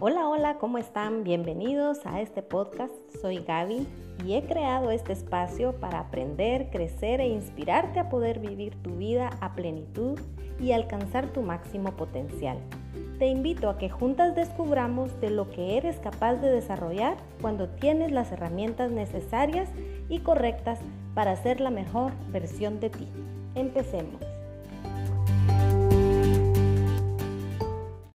Hola, hola. ¿cómo están? Bienvenidos a este podcast. Soy Gaby y he creado este espacio para aprender, crecer e inspirarte a poder vivir tu vida a plenitud y alcanzar tu máximo potencial. Te invito a que juntas descubramos de lo que eres capaz de desarrollar cuando tienes las herramientas necesarias y correctas para ser la mejor versión de ti. Empecemos.